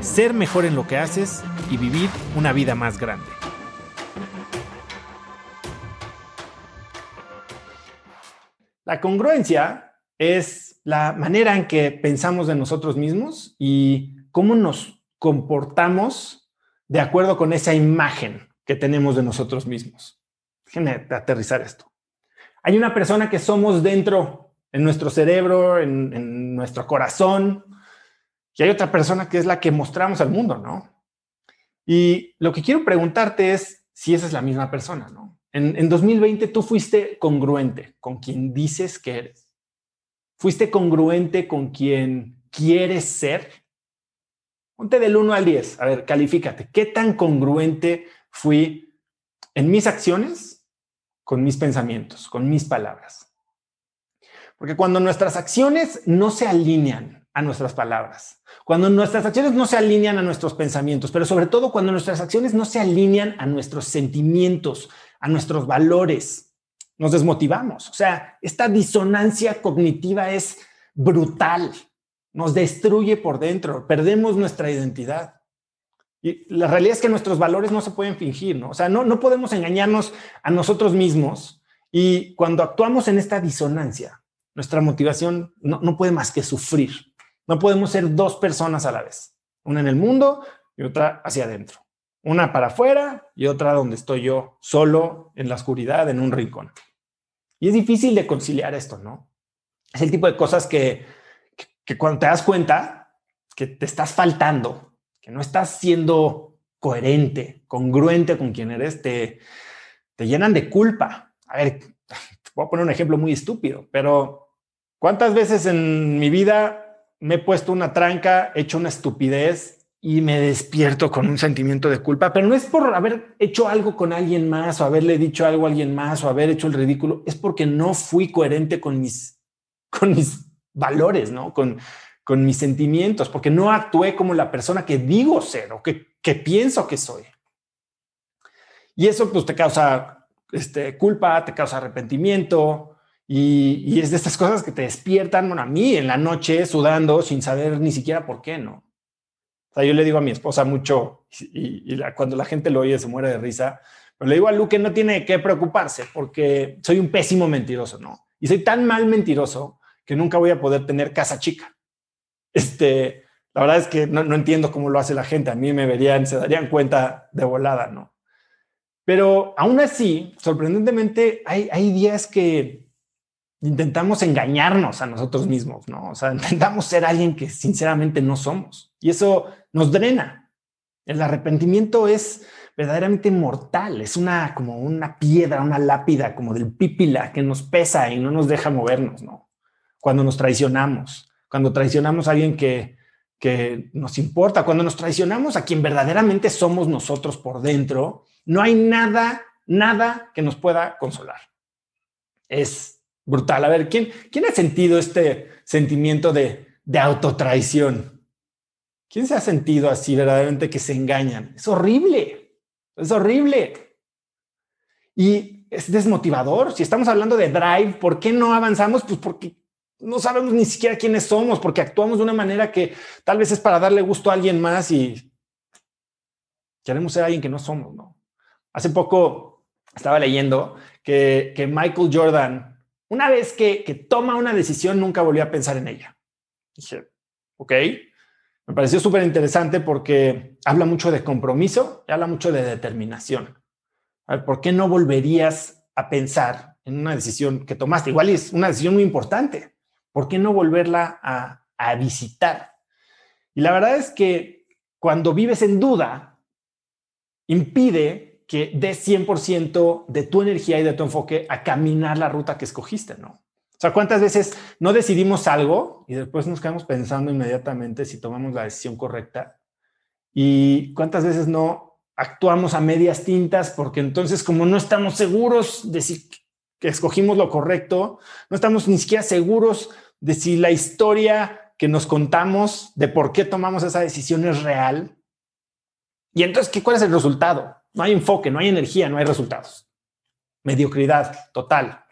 ser mejor en lo que haces y vivir una vida más grande. La congruencia es la manera en que pensamos de nosotros mismos y cómo nos comportamos de acuerdo con esa imagen que tenemos de nosotros mismos. Déjenme aterrizar esto. Hay una persona que somos dentro, en nuestro cerebro, en, nuestro corazón, y hay otra persona que es la que mostramos al mundo, ¿no? Y lo que quiero preguntarte es si esa es la misma persona, ¿no? En, en 2020 tú fuiste congruente con quien dices que eres. Fuiste congruente con quien quieres ser. Ponte del 1 al 10. A ver, califícate. ¿Qué tan congruente fui en mis acciones con mis pensamientos, con mis palabras. Porque cuando nuestras acciones no se alinean a nuestras palabras, cuando nuestras acciones no se alinean a nuestros pensamientos, pero sobre todo cuando nuestras acciones no se alinean a nuestros sentimientos, a nuestros valores, nos desmotivamos. O sea, esta disonancia cognitiva es brutal, nos destruye por dentro, perdemos nuestra identidad. Y la realidad es que nuestros valores no se pueden fingir, ¿no? O sea, no, no podemos engañarnos a nosotros mismos y cuando actuamos en esta disonancia, nuestra motivación no, no puede más que sufrir. No podemos ser dos personas a la vez, una en el mundo y otra hacia adentro. Una para afuera y otra donde estoy yo, solo en la oscuridad, en un rincón. Y es difícil de conciliar esto, ¿no? Es el tipo de cosas que, que, que cuando te das cuenta que te estás faltando, no estás siendo coherente, congruente con quien eres, te, te llenan de culpa. A ver, te voy a poner un ejemplo muy estúpido, pero ¿cuántas veces en mi vida me he puesto una tranca, he hecho una estupidez y me despierto con un sentimiento de culpa, pero no es por haber hecho algo con alguien más o haberle dicho algo a alguien más o haber hecho el ridículo, es porque no fui coherente con mis, con mis valores, ¿no? Con, con mis sentimientos, porque no actué como la persona que digo ser o que, que pienso que soy. Y eso pues te causa este, culpa, te causa arrepentimiento y, y, es de estas cosas que te despiertan, bueno, a mí en la noche sudando sin saber ni siquiera por qué, ¿no? O sea, yo le digo a mi esposa mucho y, y la, cuando la gente lo oye se muere de risa, pero le digo a Lu que no tiene que preocuparse porque soy un pésimo mentiroso, ¿no? Y soy tan mal mentiroso que nunca voy a poder tener casa chica. Este, la verdad es que no, entiendo cómo lo hace la gente. A mí me verían, se darían cuenta de volada, ¿no? Pero aún así, sorprendentemente, hay, hay días que intentamos engañarnos a nosotros mismos, ¿no? O sea, intentamos ser alguien que sinceramente no somos. Y eso nos drena. El arrepentimiento es verdaderamente mortal, es una como una piedra, una lápida como del pípila que nos pesa y no nos deja movernos, ¿no? Cuando nos traicionamos, cuando traicionamos a alguien que, que nos importa, cuando nos traicionamos a quien verdaderamente somos nosotros por dentro, no hay nada, nada que nos pueda consolar. Es brutal. A ver, ¿quién, quién ha sentido este sentimiento de, de autotraición? ¿Quién se ha sentido así verdaderamente que se engañan? Es horrible, es horrible. Y es desmotivador. Si estamos hablando de drive, ¿por qué no avanzamos? Pues porque no sabemos ni siquiera quiénes somos porque actuamos de una manera que tal vez es para darle gusto a alguien más y queremos ser alguien que no somos, ¿no? Hace poco estaba leyendo que, que Michael Jordan, una vez que, toma una decisión, nunca volvió a pensar en ella. Dije, ok, me pareció súper interesante porque habla mucho de compromiso y habla mucho de determinación. A ¿por qué no volverías a pensar en una decisión que tomaste? Igual es una decisión muy importante ¿por qué no volverla a, visitar? Y la verdad es que cuando vives en duda, impide que des 100% de tu energía y de tu enfoque a caminar la ruta que escogiste, ¿no? O sea, ¿cuántas veces no decidimos algo y después nos quedamos pensando inmediatamente si tomamos la decisión correcta? y cuántas veces no actuamos a medias tintas porque entonces como no estamos seguros de si que escogimos lo correcto, no estamos ni siquiera seguros de si la historia que nos contamos de por qué tomamos esa decisión es real. Y entonces, ¿qué, ¿cuál es el resultado? No hay enfoque, no hay energía, no hay resultados. Mediocridad total.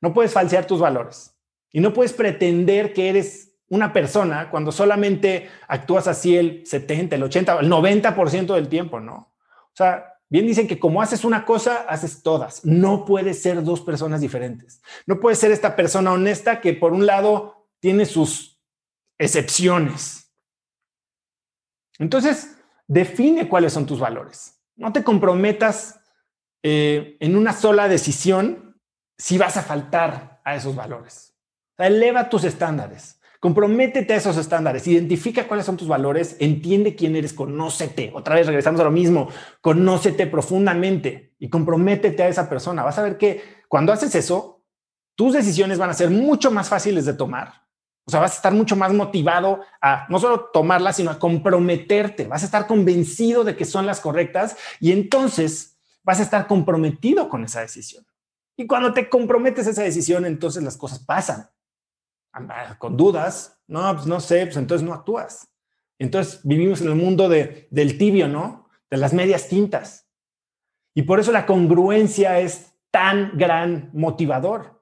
No puedes falsear tus valores y no puedes pretender que eres una persona cuando solamente actúas así el 70, el 80, el 90% del tiempo, ¿no? O sea, Bien dicen que como haces una cosa, haces todas. No puedes ser dos personas diferentes. No puedes ser esta persona honesta que por un lado tiene sus excepciones. Entonces, define cuáles son tus valores. No te comprometas eh, en una sola decisión si vas a faltar a esos valores. eleva tus estándares. Comprométete a esos estándares, identifica cuáles son tus valores, entiende quién eres, conócete. Otra vez regresamos a lo mismo, conócete profundamente y comprométete a esa persona. Vas a ver que cuando haces eso, tus decisiones van a ser mucho más fáciles de tomar. O sea, vas a estar mucho más motivado a no solo tomarlas, sino a comprometerte. Vas a estar convencido de que son las correctas y entonces vas a estar comprometido con esa decisión. Y cuando te comprometes a esa decisión, entonces las cosas pasan con dudas, no, pues no sé, pues entonces no actúas. Entonces vivimos en el mundo de, del tibio, ¿no? De las medias tintas. Y por eso la congruencia es tan gran motivador.